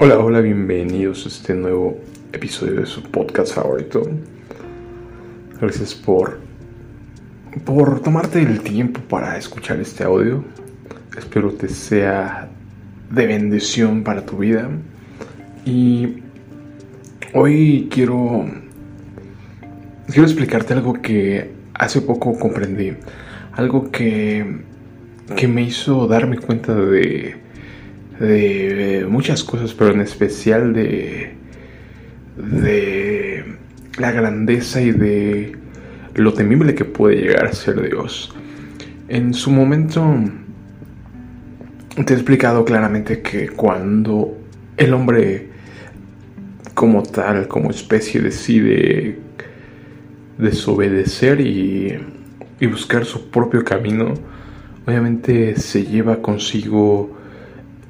Hola, hola, bienvenidos a este nuevo episodio de su podcast favorito. Gracias por por tomarte el tiempo para escuchar este audio. Espero que sea de bendición para tu vida. Y hoy quiero quiero explicarte algo que hace poco comprendí, algo que que me hizo darme cuenta de de muchas cosas, pero en especial de, de la grandeza y de lo temible que puede llegar a ser Dios. En su momento te he explicado claramente que cuando el hombre como tal, como especie, decide desobedecer y, y buscar su propio camino, obviamente se lleva consigo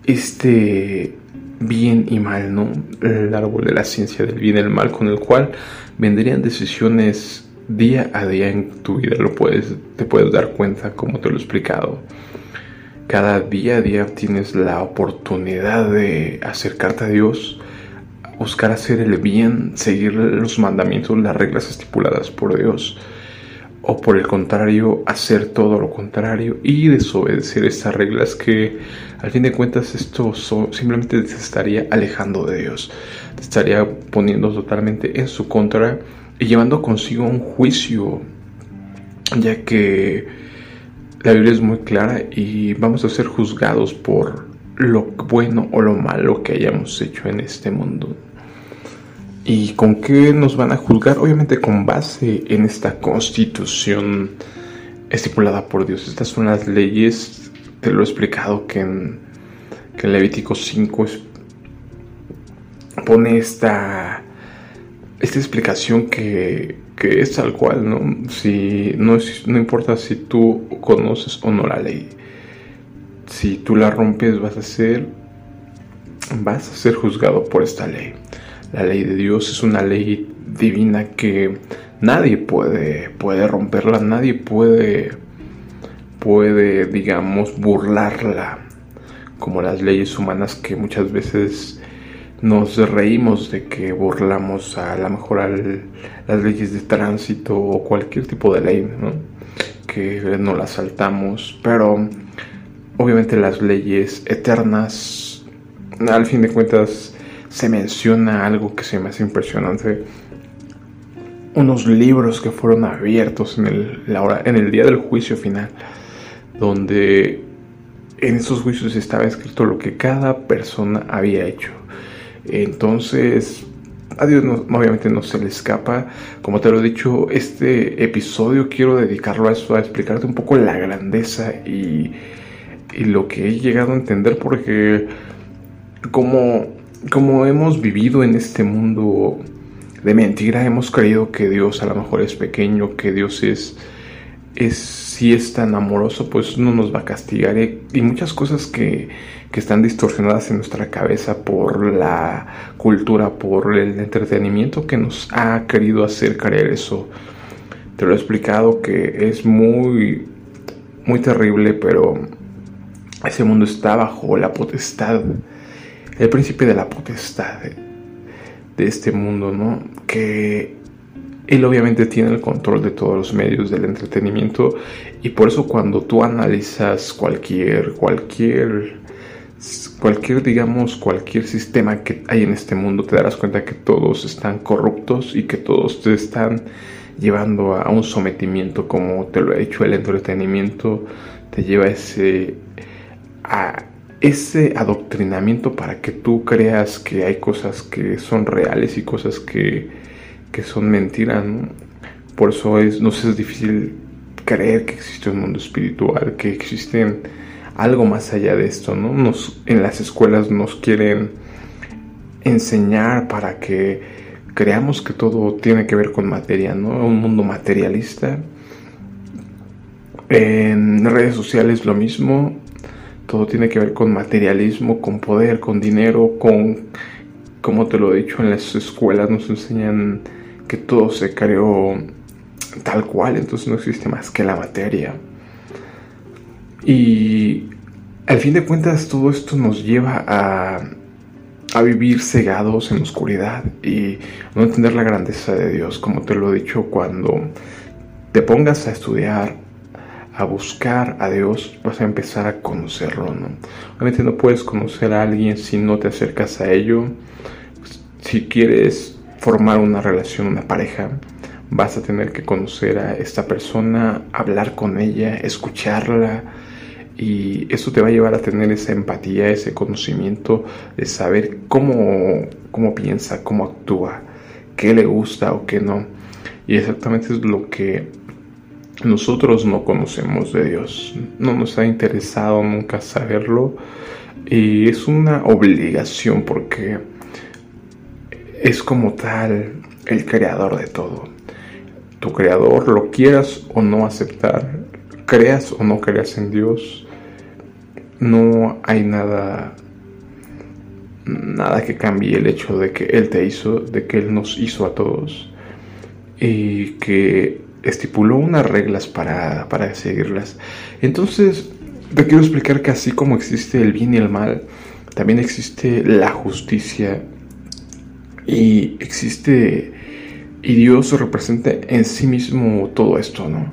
este bien y mal, ¿no? El árbol de la ciencia del bien y el mal, con el cual vendrían decisiones día a día en tu vida. Lo puedes, te puedes dar cuenta, como te lo he explicado. Cada día a día tienes la oportunidad de acercarte a Dios, buscar hacer el bien, seguir los mandamientos, las reglas estipuladas por Dios o por el contrario hacer todo lo contrario y desobedecer estas reglas que al fin de cuentas esto simplemente te estaría alejando de Dios, estaría poniendo totalmente en su contra y llevando consigo un juicio, ya que la Biblia es muy clara y vamos a ser juzgados por lo bueno o lo malo que hayamos hecho en este mundo. ¿Y con qué nos van a juzgar? Obviamente con base en esta constitución estipulada por Dios. Estas son las leyes, te lo he explicado que en, que Levítico 5 pone esta, esta explicación que, que, es tal cual, ¿no? Si, no, no importa si tú conoces o no la ley. Si tú la rompes vas a ser, vas a ser juzgado por esta ley. La ley de Dios es una ley divina que nadie puede, puede romperla, nadie puede, puede, digamos, burlarla, como las leyes humanas que muchas veces nos reímos de que burlamos a lo mejor a las leyes de tránsito o cualquier tipo de ley, que no las saltamos, pero obviamente las leyes eternas, al fin de cuentas, se menciona algo que se me hace impresionante. Unos libros que fueron abiertos en el, en el día del juicio final, donde en esos juicios estaba escrito lo que cada persona había hecho. Entonces, a Dios obviamente no se le escapa. Como te lo he dicho, este episodio quiero dedicarlo a eso, a explicarte un poco la grandeza y, y lo que he llegado a entender, porque como como hemos vivido en este mundo de mentira, hemos creído que Dios a lo mejor es pequeño, que Dios es, es si es tan amoroso, pues no nos va a castigar. Y muchas cosas que, que están distorsionadas en nuestra cabeza por la cultura, por el entretenimiento que nos ha querido hacer creer eso. Te lo he explicado que es muy, muy terrible, pero ese mundo está bajo la potestad el príncipe de la potestad de, este mundo, ¿no? Que él obviamente tiene el control de todos los medios del entretenimiento y por eso cuando tú analizas cualquier, cualquier, cualquier, digamos, cualquier sistema que hay en este mundo, te darás cuenta que todos están corruptos y que todos te están llevando a un sometimiento como te lo ha hecho el entretenimiento, te lleva ese, a, ese adoctrinamiento para que tú creas que hay cosas que son reales y cosas que, que son mentiras. Por eso es, nos es difícil creer que existe un mundo espiritual, que existe algo más allá de esto. ¿no? Nos, en las escuelas nos quieren enseñar para que creamos que todo tiene que ver con materia, ¿no? un mundo materialista. En redes sociales lo mismo, todo tiene que ver con materialismo, con poder, con dinero, con, como te lo he dicho, en las escuelas nos enseñan que todo se creó tal cual, entonces no existe más que la materia. Y al fin de cuentas todo esto nos lleva a, a vivir cegados en oscuridad y no entender la grandeza de Dios, como te lo he dicho, cuando te pongas a estudiar, a buscar a Dios, vas a empezar a conocerlo, ¿no? Obviamente no puedes conocer a alguien si no te acercas a ello. Si quieres formar una relación, una pareja, vas a tener que conocer a esta persona, hablar con ella, escucharla, y eso te va a llevar a tener esa empatía, ese conocimiento de saber cómo, cómo piensa, cómo actúa, qué le gusta o qué no. Y exactamente es lo que nosotros no conocemos de Dios. No nos ha interesado nunca saberlo. Y es una obligación porque es como tal el creador de todo. Tu creador, lo quieras o no aceptar, creas o no creas en Dios, no hay nada nada que cambie el hecho de que Él te hizo, de que Él nos hizo a todos y que estipuló unas reglas para, para seguirlas. Entonces, te quiero explicar que así como existe el bien y el mal, también existe la justicia y existe y Dios representa en sí mismo todo esto, ¿no?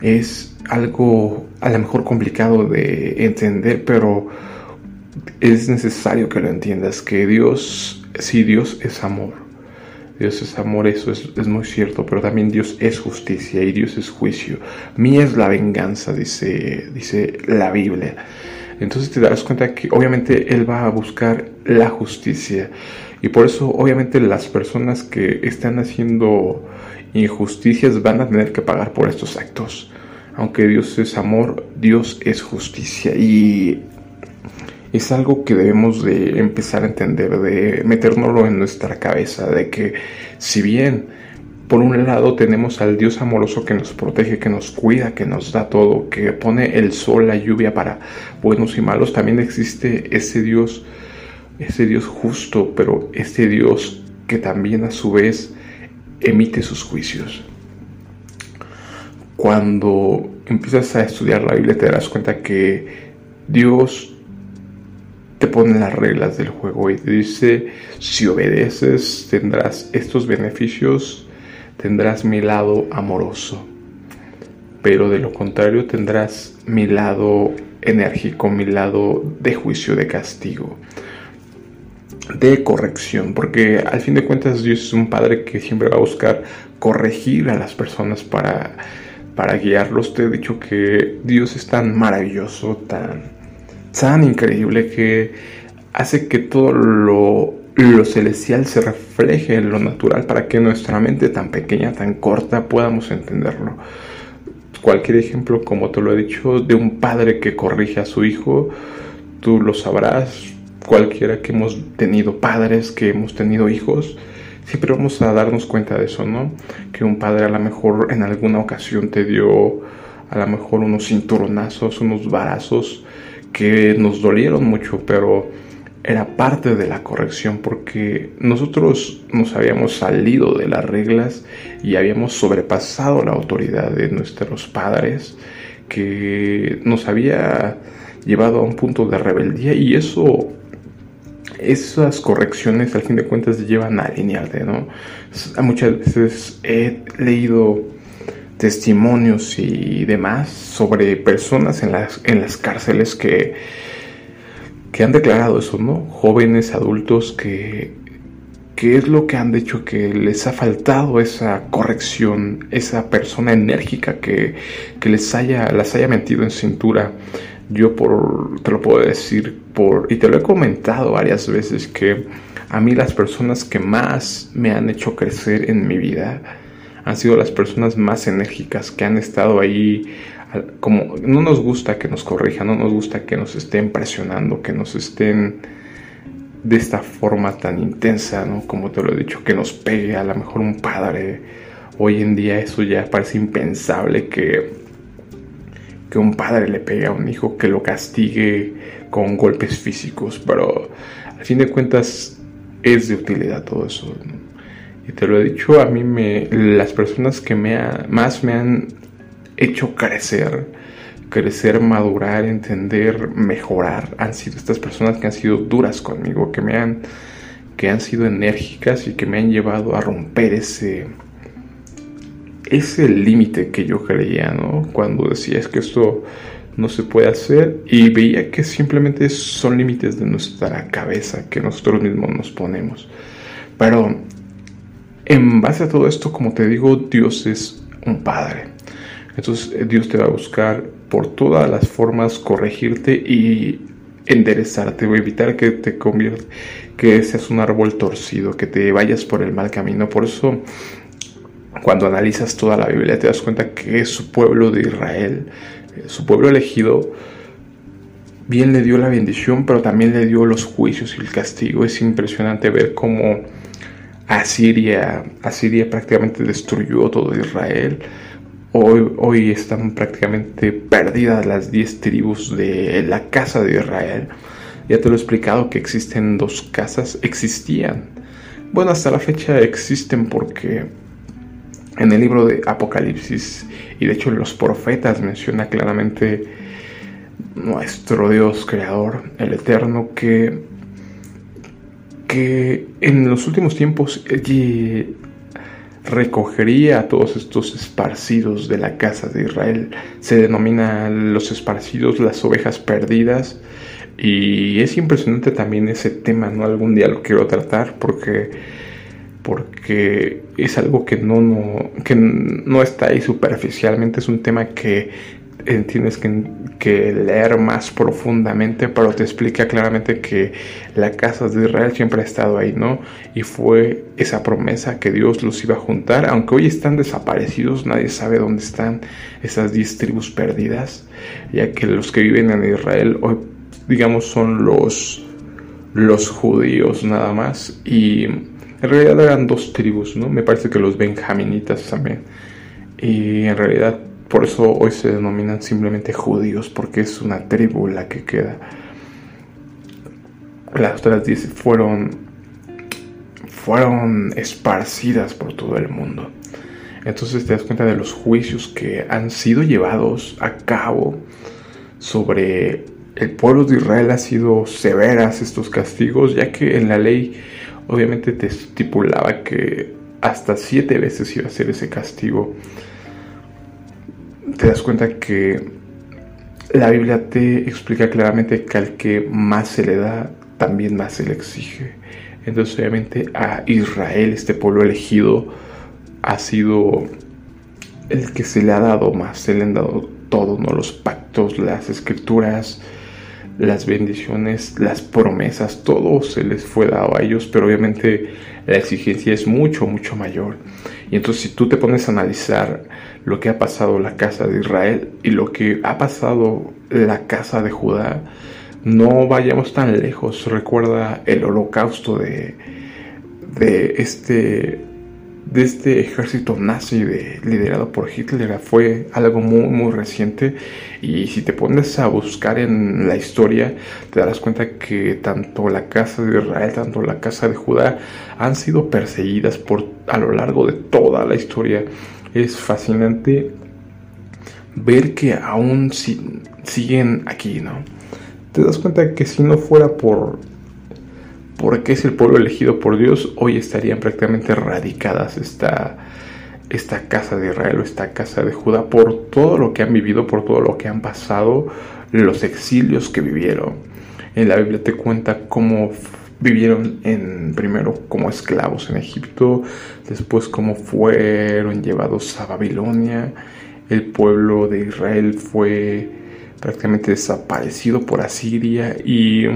Es algo a lo mejor complicado de entender, pero es necesario que lo entiendas, que Dios, si Dios es amor, Dios es amor, eso es, muy cierto, pero también Dios es justicia y Dios es juicio. Mía es la venganza, dice, dice la Biblia. Entonces te darás cuenta que obviamente Él va a buscar la justicia. Y por eso obviamente las personas que están haciendo injusticias van a tener que pagar por estos actos. Aunque Dios es amor, Dios es justicia. Y es algo que debemos de empezar a entender, de metérnoslo en nuestra cabeza, de que si bien por un lado tenemos al Dios amoroso que nos protege, que nos cuida, que nos da todo, que pone el sol, la lluvia para buenos y malos, también existe ese Dios, ese Dios justo, pero ese Dios que también a su vez emite sus juicios. Cuando empiezas a estudiar la Biblia te darás cuenta que Dios te pone las reglas del juego y te dice, si obedeces tendrás estos beneficios, tendrás mi lado amoroso, pero de lo contrario tendrás mi lado enérgico, mi lado de juicio, de castigo, de corrección, porque al fin de cuentas Dios es un padre que siempre va a buscar corregir a las personas para para guiarlos. Te he dicho que Dios es tan maravilloso, tan, tan increíble que hace que todo lo, lo celestial se refleje en lo natural para que nuestra mente tan pequeña, tan corta, podamos entenderlo. Cualquier ejemplo, como te lo he dicho, de un padre que corrige a su hijo, tú lo sabrás. Cualquiera que hemos tenido padres, que hemos tenido hijos, siempre vamos a darnos cuenta de eso, ¿no? Que un padre a lo mejor en alguna ocasión te dio a lo mejor unos cinturonazos, unos varazos que nos dolieron mucho, pero era parte de la corrección porque nosotros nos habíamos salido de las reglas y habíamos sobrepasado la autoridad de nuestros padres que nos había llevado a un punto de rebeldía y eso esas correcciones al fin de cuentas llevan a alinearte, ¿no? Muchas veces he leído testimonios y demás sobre personas en las, en las cárceles que, que han declarado eso, ¿no? Jóvenes, adultos que, que es lo que han dicho que les ha faltado esa corrección, esa persona enérgica que, que les haya, las haya metido en cintura yo por, te lo puedo decir por, y te lo he comentado varias veces, que a mí las personas que más me han hecho crecer en mi vida han sido las personas más enérgicas que han estado ahí como no nos gusta que nos corrijan, no nos gusta que nos estén presionando, que nos estén de esta forma tan intensa, ¿no? Como te lo he dicho, que nos pegue a lo mejor un padre. Hoy en día eso ya parece impensable que que un padre le pegue a un hijo, que lo castigue con golpes físicos, pero al fin de cuentas es de utilidad todo eso. Y te lo he dicho, a mí me, las personas que me más me han hecho crecer, crecer, madurar, entender, mejorar han sido estas personas que han sido duras conmigo, que me han que han sido enérgicas y que me han llevado a romper ese ese límite que yo creía, ¿no? Cuando decía es que esto no se puede hacer y veía que simplemente son límites de nuestra cabeza que nosotros mismos nos ponemos. Pero en base a todo esto, como te digo, Dios es un padre. Entonces eh, Dios te va a buscar por todas las formas corregirte y enderezarte o evitar que te conviertas, que seas un árbol torcido, que te vayas por el mal camino. Por eso, cuando analizas toda la Biblia, te das cuenta que su pueblo de Israel, eh, su pueblo elegido, bien le dio la bendición, pero también le dio los juicios y el castigo. Es impresionante ver cómo Asiria, Asiria prácticamente destruyó todo Israel. Hoy, hoy están prácticamente perdidas las 10 tribus de la casa de Israel. Ya te lo he explicado que existen dos casas, existían. Bueno, hasta la fecha existen porque en el libro de Apocalipsis y de hecho los profetas menciona claramente nuestro Dios creador, el eterno, que, que en los últimos tiempos recogería a todos estos esparcidos de la casa de Israel. Se denomina los esparcidos las ovejas perdidas. Y es impresionante también ese tema, ¿no? Algún día lo quiero tratar porque, porque es algo que no, no, que no está ahí superficialmente, es un tema que tienes que, leer más profundamente, pero te explica claramente que la casa de Israel siempre ha estado ahí, ¿no? Y fue esa promesa que Dios los iba a juntar, aunque hoy están desaparecidos, nadie sabe dónde están esas diez tribus perdidas, ya que los que viven en Israel hoy, digamos, son los, los judíos nada más, y en realidad eran dos tribus, ¿no? Me parece que los benjaminitas también. Y en realidad por eso hoy se denominan simplemente judíos, porque es una tribu la que queda. Las otras diez fueron, fueron esparcidas por todo el mundo. Entonces te das cuenta de los juicios que han sido llevados a cabo sobre el pueblo de Israel. Ha sido severas estos castigos, ya que en la ley obviamente te estipulaba que hasta siete veces iba a ser ese castigo te das cuenta que la Biblia te explica claramente que al que más se le da, también más se le exige. Entonces obviamente a Israel, este pueblo elegido, ha sido el que se le ha dado más, se le han dado todo, ¿no? Los pactos, las escrituras, las bendiciones, las promesas, todo se les fue dado a ellos, pero obviamente la exigencia es mucho, mucho mayor. Y entonces si tú te pones a analizar lo que ha pasado la casa de Israel y lo que ha pasado la casa de Judá, no vayamos tan lejos. Recuerda el holocausto de, de este de este ejército nazi de, liderado por Hitler fue algo muy muy reciente. Y si te pones a buscar en la historia te darás cuenta que tanto la casa de Israel tanto la casa de Judá han sido perseguidas por a lo largo de toda la historia. Es fascinante ver que aún siguen aquí no te das cuenta que si no fuera por porque es el pueblo elegido por Dios, hoy estarían prácticamente radicadas esta, esta casa de Israel o esta casa de Judá por todo lo que han vivido, por todo lo que han pasado, los exilios que vivieron. En la Biblia te cuenta cómo vivieron en primero como esclavos en Egipto, después cómo fueron llevados a Babilonia. El pueblo de Israel fue prácticamente desaparecido por Asiria y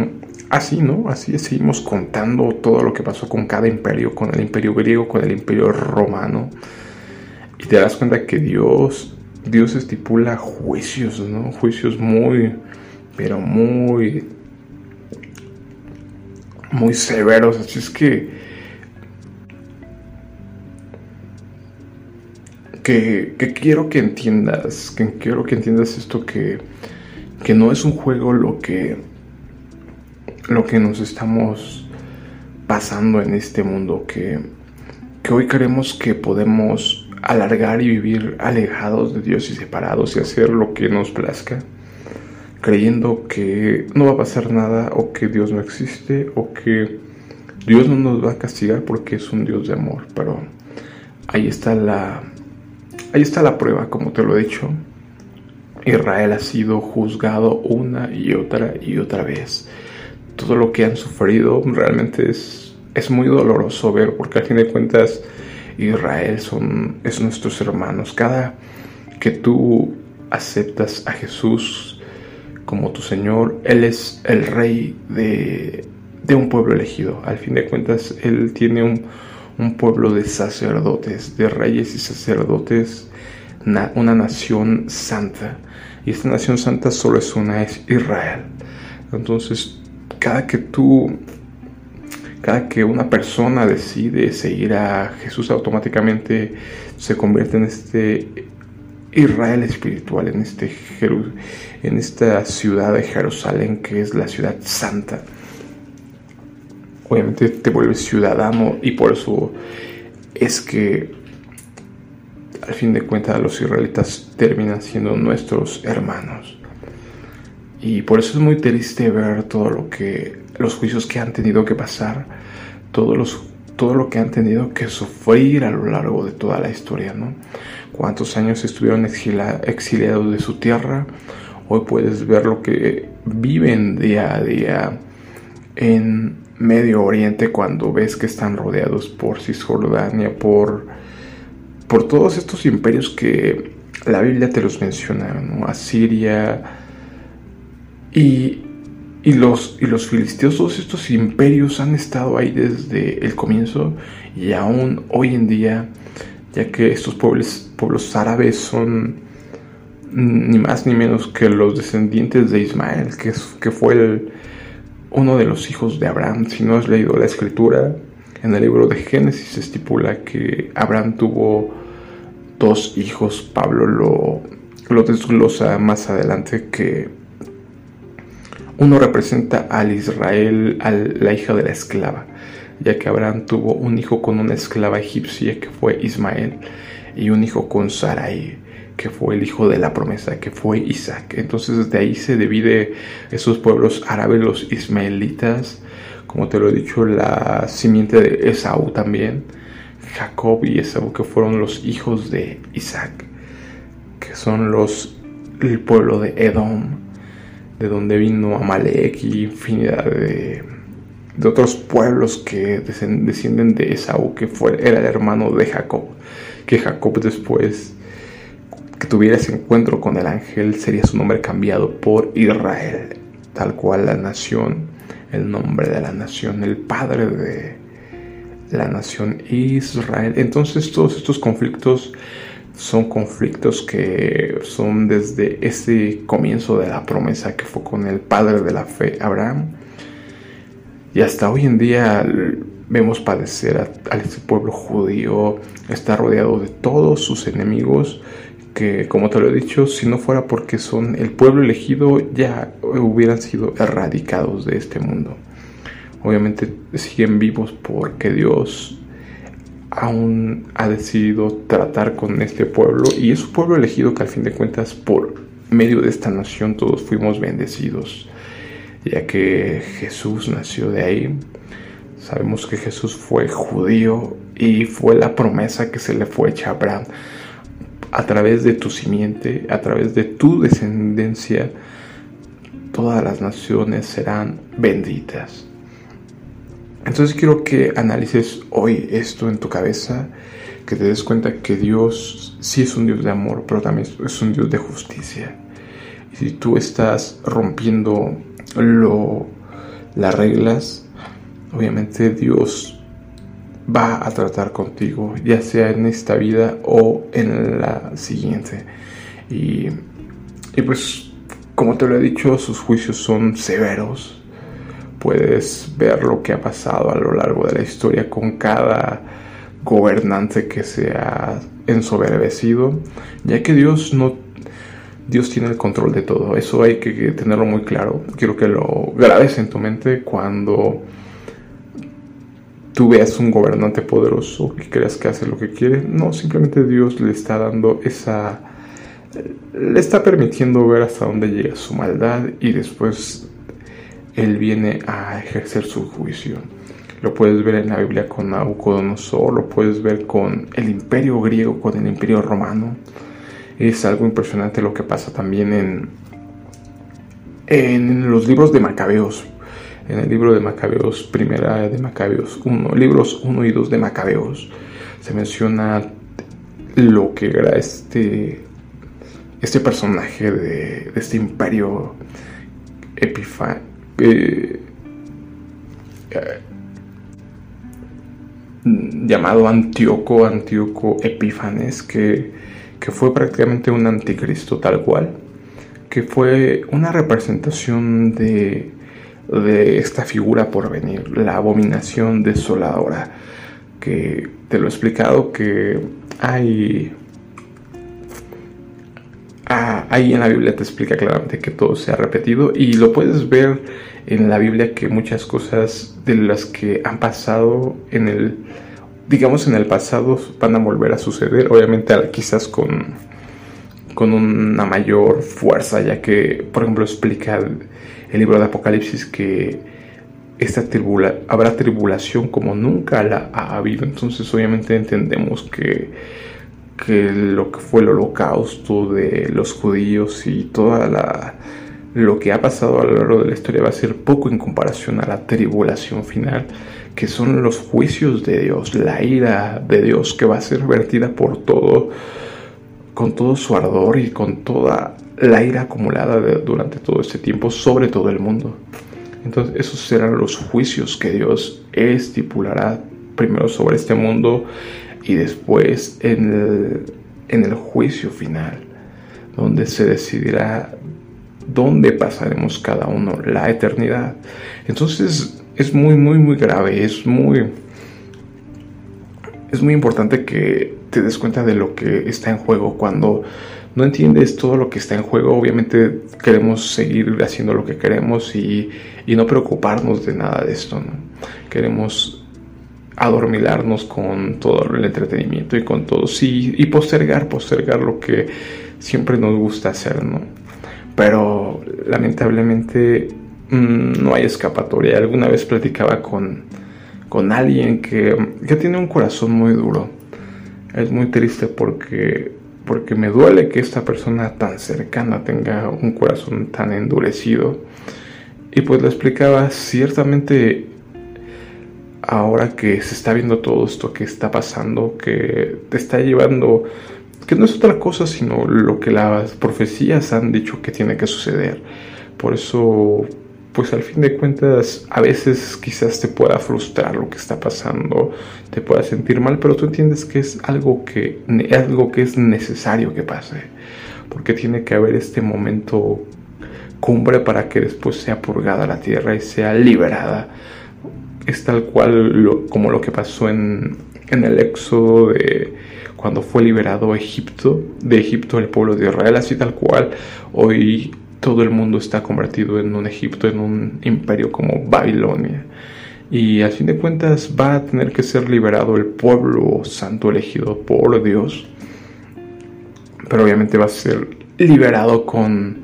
Así, ¿no? Así seguimos contando todo lo que pasó con cada imperio, con el imperio griego, con el imperio romano. Y te das cuenta que Dios, Dios estipula juicios, ¿no? Juicios muy, pero muy, muy severos. Así es que, que, que quiero que entiendas, que quiero que entiendas esto que, que no es un juego lo que lo que nos estamos pasando en este mundo, que, que hoy creemos que podemos alargar y vivir alejados de Dios y separados y hacer lo que nos plazca, creyendo que no va a pasar nada o que Dios no existe o que Dios no nos va a castigar porque es un Dios de amor, pero ahí está la ahí está la prueba, como te lo he dicho. Israel ha sido juzgado una y otra y otra vez. Todo lo que han sufrido realmente es, es muy doloroso ver, porque al fin de cuentas Israel son, es nuestros hermanos. Cada que tú aceptas a Jesús como tu Señor, Él es el rey de, de un pueblo elegido. Al fin de cuentas, Él tiene un, un pueblo de sacerdotes, de reyes y sacerdotes, una nación santa. Y esta nación santa solo es una, es Israel. Entonces, cada que tú, cada que una persona decide seguir a Jesús, automáticamente se convierte en este Israel espiritual, en, este en esta ciudad de Jerusalén que es la ciudad santa. Obviamente te vuelves ciudadano y por eso es que al fin de cuentas los israelitas terminan siendo nuestros hermanos. Y por eso es muy triste ver todo lo que, los juicios que han tenido que pasar, todos los, todo lo que han tenido que sufrir a lo largo de toda la historia, ¿no? Cuántos años estuvieron exiliados de su tierra, hoy puedes ver lo que viven día a día en Medio Oriente cuando ves que están rodeados por Cisjordania, por, por todos estos imperios que la Biblia te los menciona, ¿no? Asiria, y, los, y los filisteos, todos estos imperios han estado ahí desde el comienzo y aún hoy en día, ya que estos pueblos, pueblos árabes son ni más ni menos que los descendientes de Ismael, que, que fue uno de los hijos de Abraham. Si no has leído la escritura, en el libro de Génesis se estipula que Abraham tuvo dos hijos. Pablo lo, lo desglosa más adelante que uno representa al Israel, a la hija de la esclava, ya que Abraham tuvo un hijo con una esclava egipcia que fue Ismael y un hijo con Sarai que fue el hijo de la promesa, que fue Isaac. Entonces desde ahí se divide esos pueblos árabes, los ismaelitas, como te lo he dicho, la simiente de Esaú también, Jacob y Esaú, que fueron los hijos de Isaac, que son los el pueblo de Edom, de donde vino Amalek y infinidad de, otros pueblos que descienden de Esaú, que fue, era el hermano de Jacob, que Jacob después que tuviera ese encuentro con el ángel sería su nombre cambiado por Israel, tal cual la nación, el nombre de la nación, el padre de la nación Israel. Entonces todos estos conflictos son conflictos que son desde ese comienzo de la promesa que fue con el padre de la fe, Abraham. Y hasta hoy en día vemos padecer a, este pueblo judío, está rodeado de todos sus enemigos, que como te lo he dicho, si no fuera porque son el pueblo elegido, ya hubieran sido erradicados de este mundo. Obviamente siguen vivos porque Dios aún ha decidido tratar con este pueblo y es un pueblo elegido que al fin de cuentas por medio de esta nación todos fuimos bendecidos, ya que Jesús nació de ahí. Sabemos que Jesús fue judío y fue la promesa que se le fue hecha a Abraham. A través de tu simiente, a través de tu descendencia, todas las naciones serán benditas. Entonces quiero que analices hoy esto en tu cabeza, que te des cuenta que Dios sí es un Dios de amor, pero también es un Dios de justicia. Y si tú estás rompiendo lo, las reglas, obviamente Dios va a tratar contigo, ya sea en esta vida o en la siguiente. Y, y pues, como te lo he dicho, sus juicios son severos puedes ver lo que ha pasado a lo largo de la historia con cada gobernante que se ha ensoberbecido, ya que Dios no Dios tiene el control de todo. Eso hay que tenerlo muy claro. Quiero que lo grabes en tu mente cuando tú veas un gobernante poderoso y creas que hace lo que quiere. No, simplemente Dios le está dando esa... Le está permitiendo ver hasta dónde llega su maldad y después Él viene a ejercer su juicio. Lo puedes ver en la Biblia con Nabucodonosor, lo puedes ver con el imperio griego, con el imperio romano. Es algo impresionante lo que pasa también en, en los libros de Macabeos en el libro de Macabeos, primera de Macabeos 1, libros 1 y 2 de Macabeos, se menciona lo que era este, este personaje de, este imperio Epifa, eh, llamado Antíoco, Antíoco Epífanes, que, que fue prácticamente un anticristo tal cual, que fue una representación de de esta figura por venir, la abominación desoladora, que te lo he explicado que hay... Ah, ahí en la Biblia te explica claramente que todo se ha repetido y lo puedes ver en la Biblia que muchas cosas de las que han pasado en el, digamos en el pasado van a volver a suceder, obviamente quizás con, con una mayor fuerza, ya que, por ejemplo, explica el libro de Apocalipsis que esta tribula habrá tribulación como nunca la ha habido. Entonces obviamente entendemos que, que lo que fue el holocausto de los judíos y toda la lo que ha pasado a lo largo de la historia va a ser poco en comparación a la tribulación final, que son los juicios de Dios, la ira de Dios que va a ser vertida por todo, con todo su ardor y con toda la ira acumulada durante todo este tiempo sobre todo el mundo. Entonces esos serán los juicios que Dios estipulará primero sobre este mundo y después en el, en el juicio final, donde se decidirá dónde pasaremos cada uno la eternidad. Entonces es muy, muy, muy grave, es muy, es muy importante que te des cuenta de lo que está en juego cuando no entiendes todo lo que está en juego, obviamente queremos seguir haciendo lo que queremos y, no preocuparnos de nada de esto, ¿no? Queremos adormilarnos con todo el entretenimiento y con todo, sí, y postergar, postergar lo que siempre nos gusta hacer, ¿no? Pero lamentablemente mm, no hay escapatoria. Alguna vez platicaba con, con alguien que, que tiene un corazón muy duro. Es muy triste porque porque me duele que esta persona tan cercana tenga un corazón tan endurecido. Y pues le explicaba, ciertamente ahora que se está viendo todo esto que está pasando, que te está llevando, que no es otra cosa sino lo que las profecías han dicho que tiene que suceder. Por eso pues al fin de cuentas a veces quizás te pueda frustrar lo que está pasando, te pueda sentir mal, pero tú entiendes que es algo que, algo que es necesario que pase, porque tiene que haber este momento cumbre para que después sea purgada la tierra y sea liberada. Es tal cual como lo que pasó en, en el éxodo de cuando fue liberado Egipto, de Egipto el pueblo de Israel, así tal cual hoy todo el mundo está convertido en un Egipto, en un imperio como Babilonia. Y a fin de cuentas va a tener que ser liberado el pueblo santo elegido por Dios. Pero obviamente va a ser liberado con,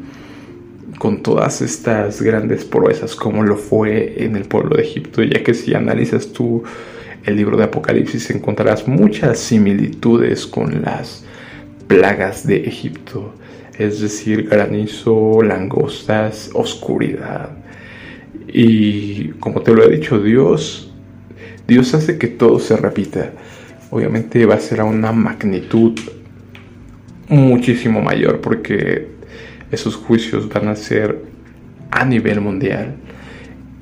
con todas estas grandes proezas como lo fue en el pueblo de Egipto. Ya que si analizas tú el libro de Apocalipsis encontrarás muchas similitudes con las plagas de Egipto es decir, granizo, langostas, oscuridad. Y como te lo he dicho, Dios, Dios hace que todo se repita. Obviamente va a ser a una magnitud muchísimo mayor porque esos juicios van a ser a nivel mundial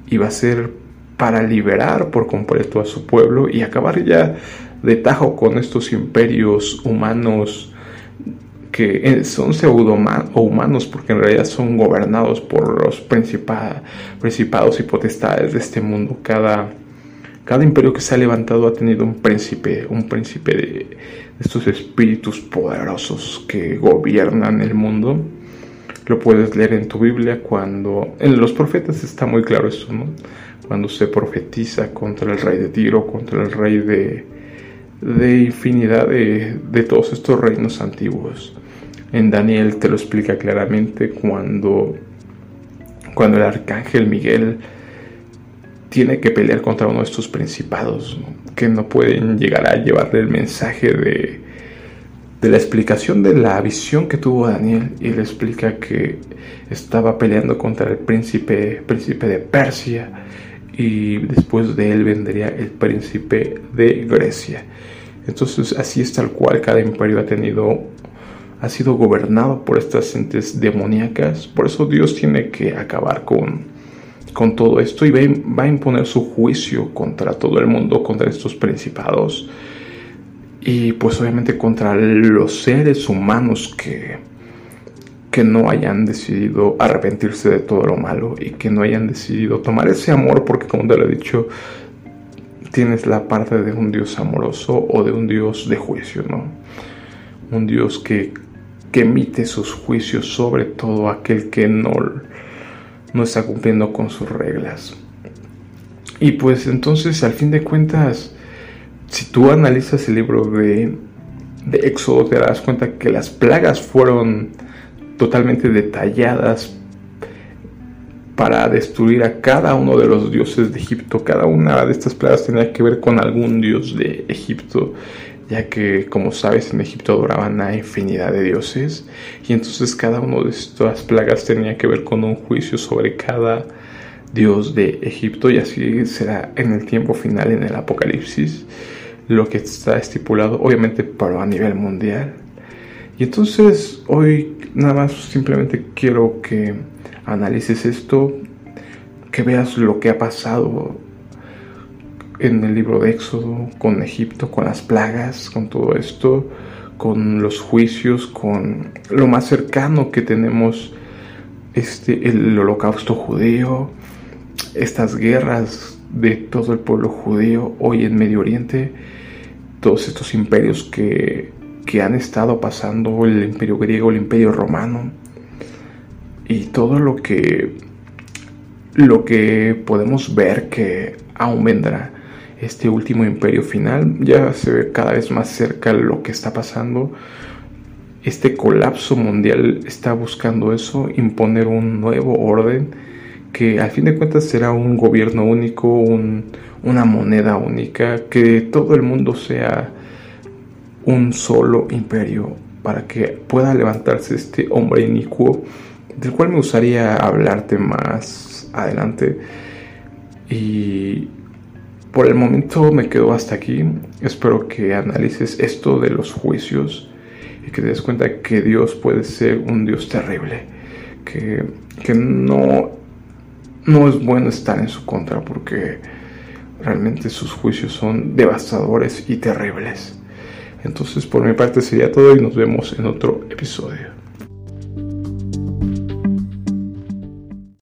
y va a ser para liberar por completo a su pueblo y acabar ya de tajo con estos imperios humanos que eh, son pseudo humanos porque en realidad son gobernados por los principados y potestades de este mundo. Cada, cada imperio que se ha levantado ha tenido un príncipe, un príncipe de, estos espíritus poderosos que gobiernan el mundo. Lo puedes leer en tu Biblia cuando en los profetas está muy claro eso, ¿no? cuando se profetiza contra el rey de Tiro, contra el rey de, de infinidad de, de todos estos reinos antiguos. En Daniel te lo explica claramente cuando, cuando el arcángel Miguel tiene que pelear contra uno de estos principados que no pueden llegar a llevarle el mensaje de, de la explicación de la visión que tuvo Daniel y le explica que estaba peleando contra el príncipe, príncipe de Persia y después de él vendría el príncipe de Grecia. Entonces así es tal cual cada imperio ha tenido ha sido gobernado por estas entes demoníacas. Por eso Dios tiene que acabar con, con todo esto y va, a imponer su juicio contra todo el mundo, contra estos principados y pues obviamente contra los seres humanos que, que no hayan decidido arrepentirse de todo lo malo y que no hayan decidido tomar ese amor porque como te lo he dicho, tienes la parte de un Dios amoroso o de un Dios de juicio, ¿no? Un Dios que que emite sus juicios sobre todo aquel que no, no está cumpliendo con sus reglas. Y pues entonces, al fin de cuentas, si tú analizas el libro de, de Éxodo, te das cuenta que las plagas fueron totalmente detalladas para destruir a cada uno de los dioses de Egipto. Cada una de estas plagas tenía que ver con algún dios de Egipto ya que como sabes en Egipto adoraban a infinidad de dioses y entonces cada una de estas plagas tenía que ver con un juicio sobre cada dios de Egipto y así será en el tiempo final en el Apocalipsis lo que está estipulado obviamente para a nivel mundial. Y entonces hoy nada más simplemente quiero que analices esto que veas lo que ha pasado en el libro de Éxodo, con Egipto, con las plagas, con todo esto, con los juicios, con lo más cercano que tenemos, este, el holocausto judío, estas guerras de todo el pueblo judío hoy en Medio Oriente, todos estos imperios que, que han estado pasando, el imperio griego, el imperio romano, y todo lo que, lo que podemos ver que aún vendrá este último imperio final. Ya se ve cada vez más cerca lo que está pasando. Este colapso mundial está buscando eso, imponer un nuevo orden que al fin de cuentas será un gobierno único, una moneda única, que todo el mundo sea un solo imperio para que pueda levantarse este hombre inicuo, del cual me gustaría hablarte más adelante. Y por el momento me quedo hasta aquí. Espero que analices esto de los juicios y que te des cuenta que Dios puede ser un Dios terrible, que, que no, no es bueno estar en su contra porque realmente sus juicios son devastadores y terribles. Entonces por mi parte sería todo y nos vemos en otro episodio.